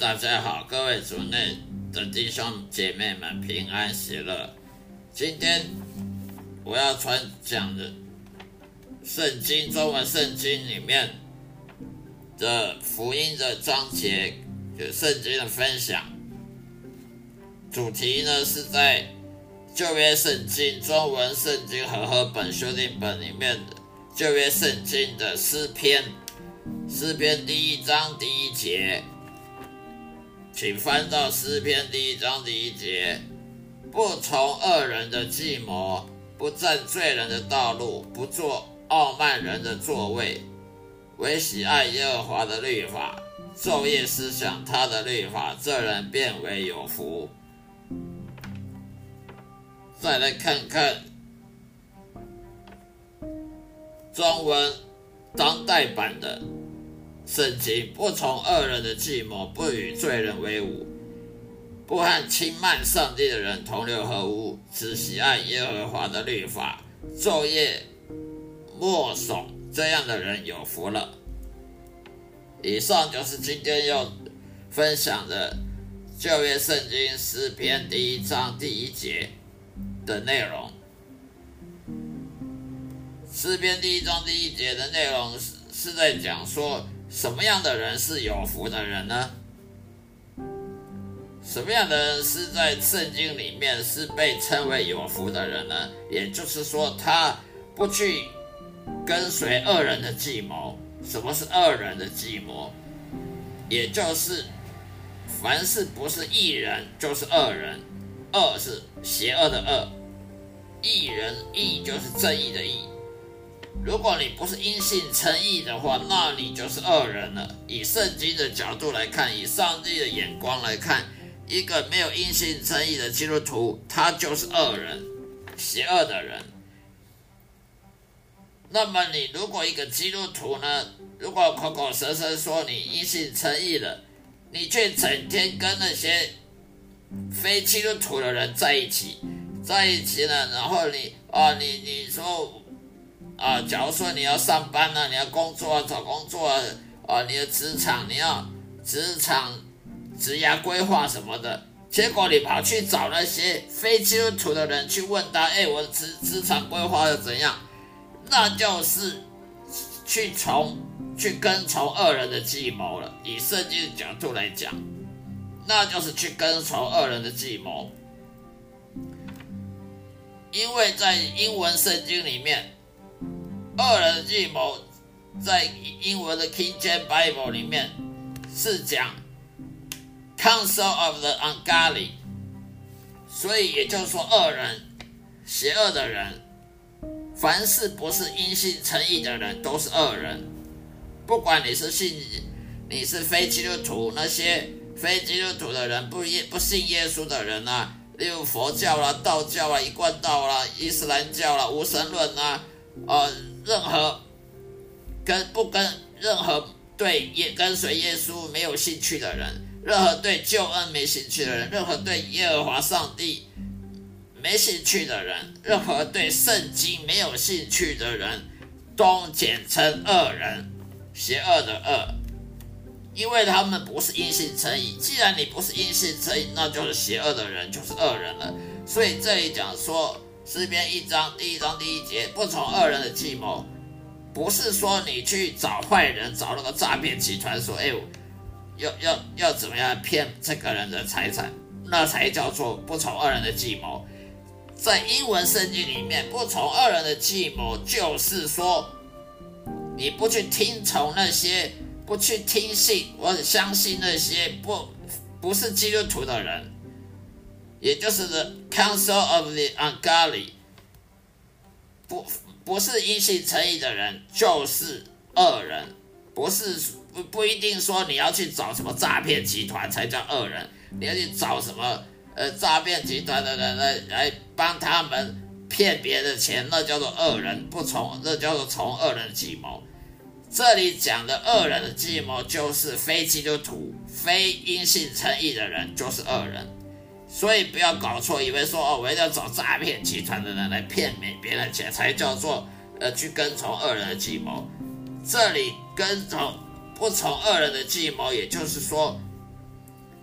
大家好，各位主内的弟兄姐妹们平安喜乐。今天我要传讲的圣经中文圣经里面的福音的章节，就圣经的分享。主题呢是在旧约圣经中文圣经和合本修订本里面的旧约圣经的诗篇，诗篇第一章第一节。请翻到诗篇第一章第一节，不从恶人的计谋，不占罪人的道路，不坐傲慢人的座位，唯喜爱耶和华的律法，昼夜思想他的律法，这人便为有福。再来看看中文当代版的。圣经不从恶人的计谋，不与罪人为伍，不和轻慢上帝的人同流合污，只喜爱耶和华的律法，昼夜默诵，这样的人有福了。以上就是今天要分享的旧约圣经诗篇第一章第一节的内容。诗篇第一章第一节的内容是是在讲说。什么样的人是有福的人呢？什么样的人是在圣经里面是被称为有福的人呢？也就是说，他不去跟随恶人的计谋。什么是恶人的计谋？也就是凡是不是义人，就是恶人。恶是邪恶的恶，义人义就是正义的义。如果你不是因信称义的话，那你就是恶人了。以圣经的角度来看，以上帝的眼光来看，一个没有因信称义的基督徒，他就是恶人，邪恶的人。那么，你如果一个基督徒呢，如果口口声声说你因信称义了，你却整天跟那些非基督徒的人在一起，在一起呢，然后你啊，你你说。啊，假如说你要上班呢、啊，你要工作啊，找工作啊，啊，你的职场你要职场职业规划什么的，结果你跑去找那些非基督徒的人去问他，哎，我的职职场规划又怎样？那就是去从去跟从恶人的计谋了。以圣经的角度来讲，那就是去跟从恶人的计谋，因为在英文圣经里面。恶人计谋，在英文的 King James Bible 里面是讲 Counsel of the Ungodly，所以也就是说，恶人、邪恶的人，凡是不是因信称义的人，都是恶人。不管你是信，你是非基督徒，那些非基督徒的人，不耶不信耶稣的人啊，例如佛教啦、道教啊、一贯道啦、伊斯兰教啦、无神论啊，呃。任何跟不跟任何对耶跟随耶稣没有兴趣的人，任何对救恩没兴趣的人，任何对耶和华上帝没兴趣的人，任何对圣经没有兴趣的人，都简称恶人，邪恶的恶，因为他们不是因信称义。既然你不是因信称义，那就是邪恶的人，就是恶人了。所以这里讲说。诗篇一章第一章第一节，不从恶人的计谋，不是说你去找坏人，找那个诈骗集团说，哎，要要要怎么样骗这个人的财产，那才叫做不从恶人的计谋。在英文圣经里面，不从恶人的计谋，就是说你不去听从那些，不去听信或者相信那些不不是基督徒的人。也就是 the counsel of the ungodly，不不是因信称义的人就是恶人，不是不不一定说你要去找什么诈骗集团才叫恶人，你要去找什么呃诈骗集团的人来来帮他们骗别人的钱，那叫做恶人，不从那叫做从恶人的计谋。这里讲的恶人的计谋就是非基督徒、非因信称义的人就是恶人。所以不要搞错，以为说哦，我一定要找诈骗集团的人来骗别别人钱，才叫做呃去跟从恶人的计谋。这里跟从不从恶人的计谋，也就是说，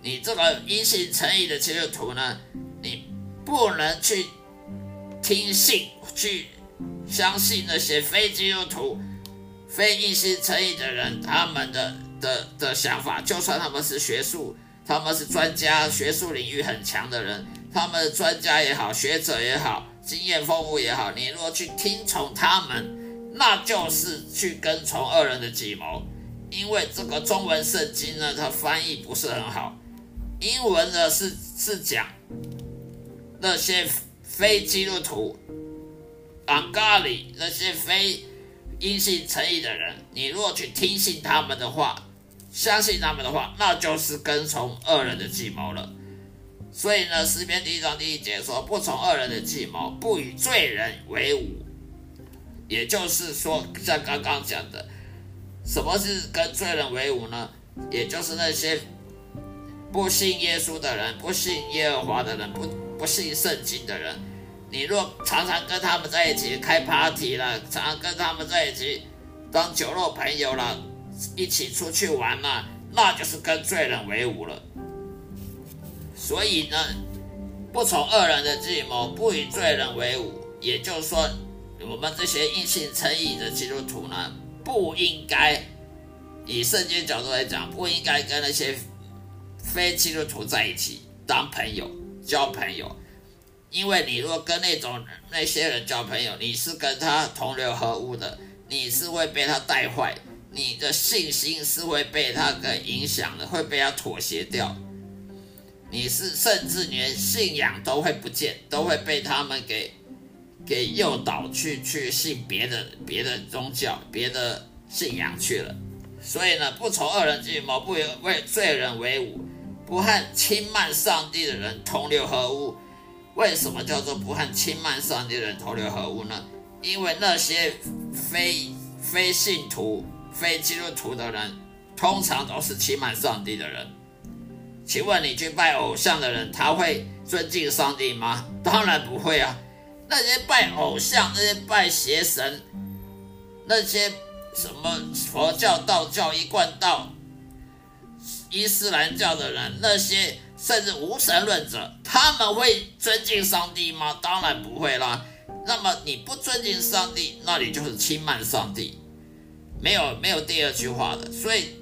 你这个一心诚意的基督徒呢，你不能去听信、去相信那些非基督徒、非一心诚意的人他们的的的想法。就算他们是学术，他们是专家，学术领域很强的人，他们的专家也好，学者也好，经验丰富也好，你如果去听从他们，那就是去跟从恶人的计谋。因为这个中文圣经呢，它翻译不是很好。英文呢是是讲那些非基督徒、安咖里那些非因信诚意的人，你若去听信他们的话，相信他们的话，那就是跟从恶人的计谋了。所以呢，诗篇第一章第一节说：“不从恶人的计谋，不与罪人为伍。”也就是说，像刚刚讲的，什么是跟罪人为伍呢？也就是那些。不信耶稣的人，不信耶和华的人，不不信圣经的人，你若常常跟他们在一起开 party 了，常常跟他们在一起当酒肉朋友了，一起出去玩嘛，那就是跟罪人为伍了。所以呢，不从恶人的计谋，不与罪人为伍，也就是说，我们这些因信称义的基督徒呢，不应该以圣经角度来讲，不应该跟那些。非基督徒在一起当朋友、交朋友，因为你若跟那种那些人交朋友，你是跟他同流合污的，你是会被他带坏，你的信心是会被他给影响的，会被他妥协掉，你是甚至连信仰都会不见，都会被他们给给诱导去去信别的别的宗教、别的信仰去了。所以呢，不从恶人计谋，不为罪人为伍。不和轻慢上帝的人同流合污，为什么叫做不和轻慢上帝的人同流合污呢？因为那些非非信徒、非基督徒的人，通常都是轻慢上帝的人。请问你去拜偶像的人，他会尊敬上帝吗？当然不会啊！那些拜偶像、那些拜邪神、那些什么佛教、道教、一贯道。伊斯兰教的人，那些甚至无神论者，他们会尊敬上帝吗？当然不会啦。那么你不尊敬上帝，那你就是轻慢上帝，没有没有第二句话的。所以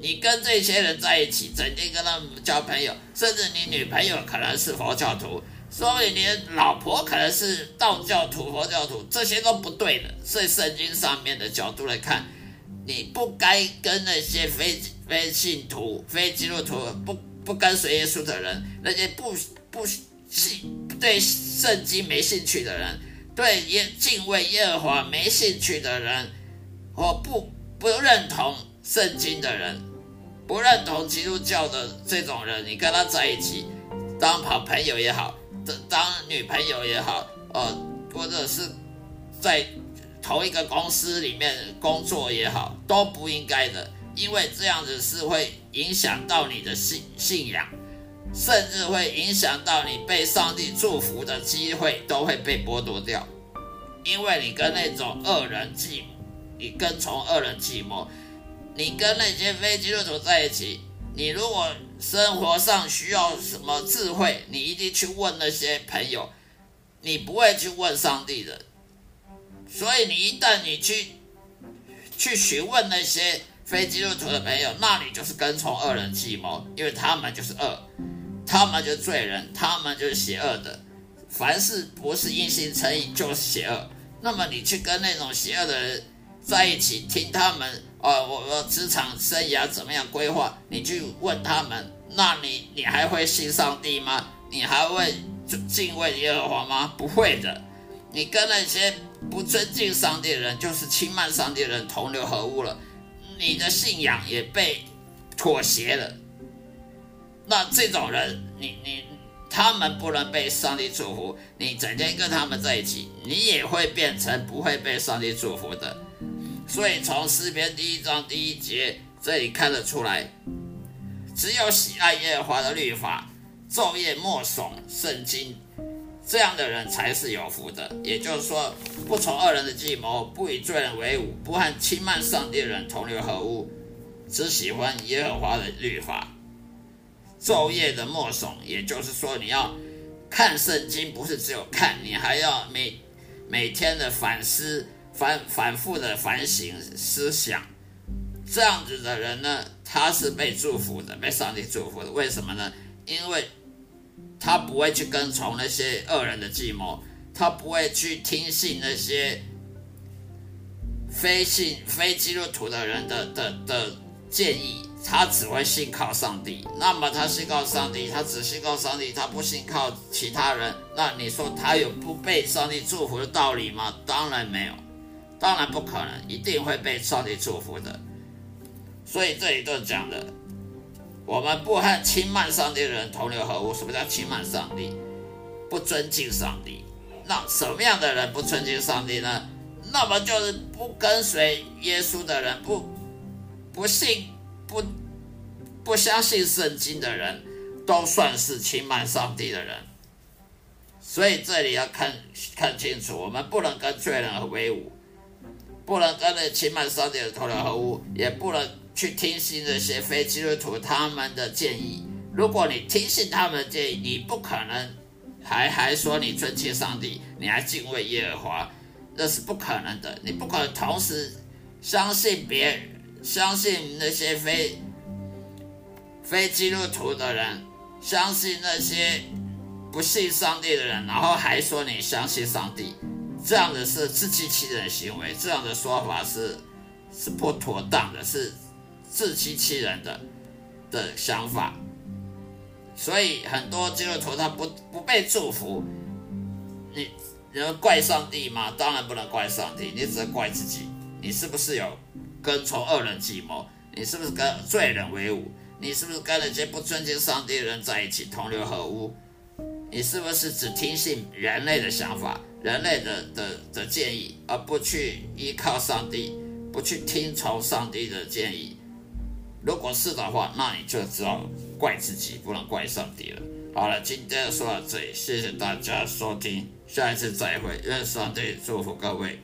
你跟这些人在一起，整天跟他们交朋友，甚至你女朋友可能是佛教徒，所以你老婆可能是道教徒、佛教徒，这些都不对的。所以圣经上面的角度来看，你不该跟那些非。非信徒、非基督徒、不不跟随耶稣的人，那些不不信、对圣经没兴趣的人，对耶敬畏耶和华没兴趣的人，或不不认同圣经的人，不认同基督教的这种人，你跟他在一起，当好朋友也好，当女朋友也好，呃，或者是在同一个公司里面工作也好，都不应该的。因为这样子是会影响到你的信信仰，甚至会影响到你被上帝祝福的机会都会被剥夺掉。因为你跟那种恶人计谋，你跟从恶人计谋，你跟那些非基督徒在一起，你如果生活上需要什么智慧，你一定去问那些朋友，你不会去问上帝的。所以你一旦你去去询问那些。非基督徒的朋友，那你就是跟从恶人计谋，因为他们就是恶，他们就是罪人，他们就是邪恶的。凡是不是因信称义，就是邪恶。那么你去跟那种邪恶的人在一起，听他们，啊，我我职场生涯怎么样规划？你去问他们，那你你还会信上帝吗？你还会敬畏耶和华吗？不会的。你跟那些不尊敬上帝的人，就是轻慢上帝的人，同流合污了。你的信仰也被妥协了，那这种人，你你他们不能被上帝祝福，你整天跟他们在一起，你也会变成不会被上帝祝福的。所以从诗篇第一章第一节这里看得出来，只有喜爱耶和华的律法，昼夜默诵圣经。这样的人才是有福的，也就是说，不从恶人的计谋，不与罪人为伍，不和轻慢上帝的人同流合污，只喜欢耶和华的律法，昼夜的默诵，也就是说，你要看圣经，不是只有看，你还要每每天的反思、反反复的反省思想。这样子的人呢，他是被祝福的，被上帝祝福的。为什么呢？因为他不会去跟从那些恶人的计谋，他不会去听信那些非信非基督徒的人的的的建议，他只会信靠上帝。那么他信靠上帝，他只信靠上帝，他不信靠其他人。那你说他有不被上帝祝福的道理吗？当然没有，当然不可能，一定会被上帝祝福的。所以这里就讲的，我们不和轻慢上帝的人同流合污。什么叫轻慢上帝？不尊敬上帝。那什么样的人不尊敬上帝呢？那么就是不跟随耶稣的人，不不信、不不相信圣经的人，都算是轻慢上帝的人。所以这里要看看清楚，我们不能跟罪人和为伍，不能跟那欺瞒上帝的同流合污，也不能。去听信这些非基督徒他们的建议。如果你听信他们的建议，你不可能还还说你尊敬上帝，你还敬畏耶和华，那是不可能的。你不可能同时相信别人，相信那些非非基督徒的人，相信那些不信上帝的人，然后还说你相信上帝，这样的是自欺欺人的行为。这样的说法是是不妥当的，是。自欺欺人的的想法，所以很多基督徒他不不被祝福，你你能怪上帝吗？当然不能怪上帝，你只能怪自己。你是不是有跟从恶人计谋？你是不是跟罪人为伍？你是不是跟那些不尊敬上帝的人在一起同流合污？你是不是只听信人类的想法、人类的的的建议，而不去依靠上帝，不去听从上帝的建议？如果是的话，那你就只能怪自己，不能怪上帝了。好了，今天就说到这里，谢谢大家收听，下一次再会，愿上帝祝福各位。